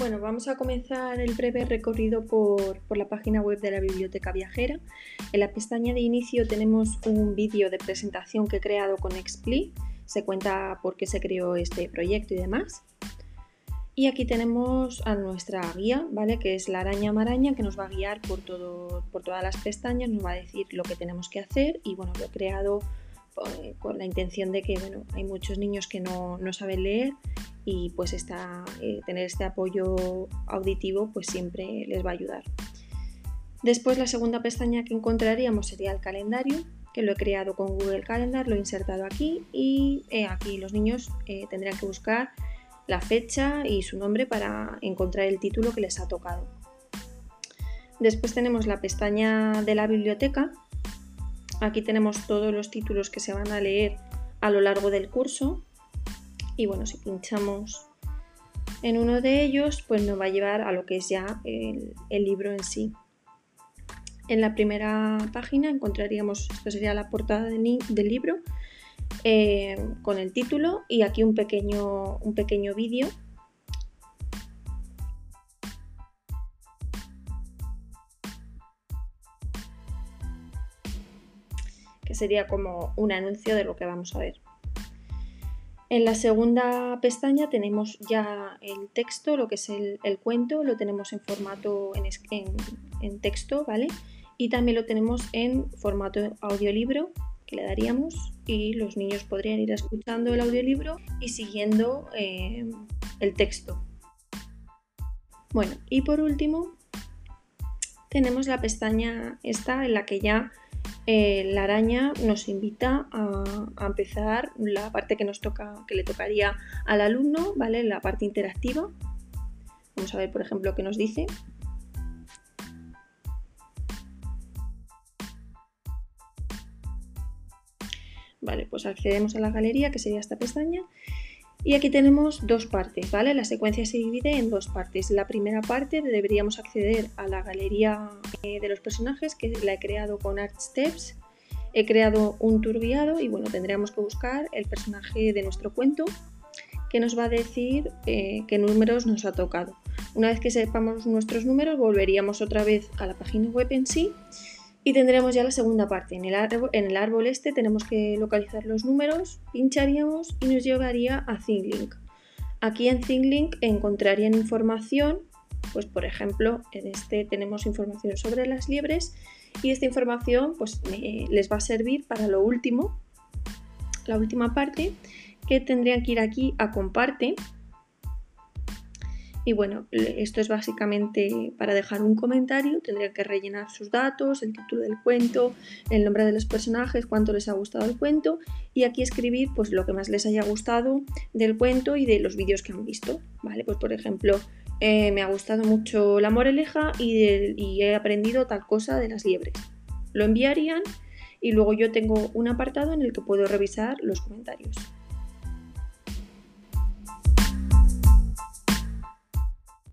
Bueno, vamos a comenzar el breve recorrido por, la página web de la Biblioteca Viajera. En la pestaña de inicio tenemos un vídeo de presentación que he creado con Expli. Se cuenta por qué se creó este proyecto y demás. Y aquí tenemos a nuestra guía, ¿vale? Que es la araña maraña que nos va a guiar por, todo, por todas las pestañas, nos va a decir lo que tenemos que hacer y bueno, lo he creado eh, con la intención de que bueno, hay muchos niños que no, no saben leer y pues eh, tener este apoyo auditivo pues siempre les va a ayudar. Después la segunda pestaña que encontraríamos sería el calendario, que lo he creado con Google Calendar, lo he insertado aquí y eh, aquí los niños eh, tendrían que buscar la fecha y su nombre para encontrar el título que les ha tocado. Después tenemos la pestaña de la biblioteca. Aquí tenemos todos los títulos que se van a leer a lo largo del curso y bueno, si pinchamos en uno de ellos, pues nos va a llevar a lo que es ya el, libro en sí. En la primera página encontraríamos, esto sería la portada del, libro, eh, con el título y aquí un pequeño, un pequeño vídeo que sería como un anuncio de lo que vamos a ver. En la segunda pestaña tenemos ya el texto, lo que es el, cuento, lo tenemos en formato en, texto, ¿vale? Y también lo tenemos en formato audiolibro, que le daríamos, y los niños podrían ir escuchando el audiolibro y siguiendo eh, el texto. Bueno, y por último, tenemos la pestaña esta en la que ya eh, la araña nos invita a, empezar la parte que nos toca, que le tocaría al alumno, ¿vale? La parte interactiva. Vamos a ver, por ejemplo, qué nos dice. Vale, pues accedemos a la galería, que sería esta pestaña, y aquí tenemos dos partes, ¿vale? La secuencia se divide en dos partes. La primera parte deberíamos acceder a la galería eh, de los personajes que la he creado con Art Steps. He creado un tour guiado y bueno, tendríamos que buscar el personaje de nuestro cuento que nos va a decir eh, qué números nos ha tocado. Una vez que sepamos nuestros números, volveríamos otra vez a la página web en sí y tendremos ya la segunda parte. En el, árbol, en el árbol este tenemos que localizar los números, pincharíamos y nos llevaría a ThinkLink. Aquí en ThinkLink encontrarían información, pues por ejemplo, en este tenemos información sobre las liebres y esta información pues les va a servir para lo último, la última parte, que tendrían que ir aquí a comparte y bueno, esto es básicamente para dejar un comentario, tendrían que rellenar sus datos, el título del cuento, el nombre de los personajes, cuánto les ha gustado el cuento y aquí escribir pues lo que más les haya gustado del cuento y de los vídeos que han visto, ¿vale? Pues por ejemplo, eh, me ha gustado mucho la moreleja y he aprendido tal cosa de las liebres. Lo enviarían y luego yo tengo un apartado en el que puedo revisar los comentarios.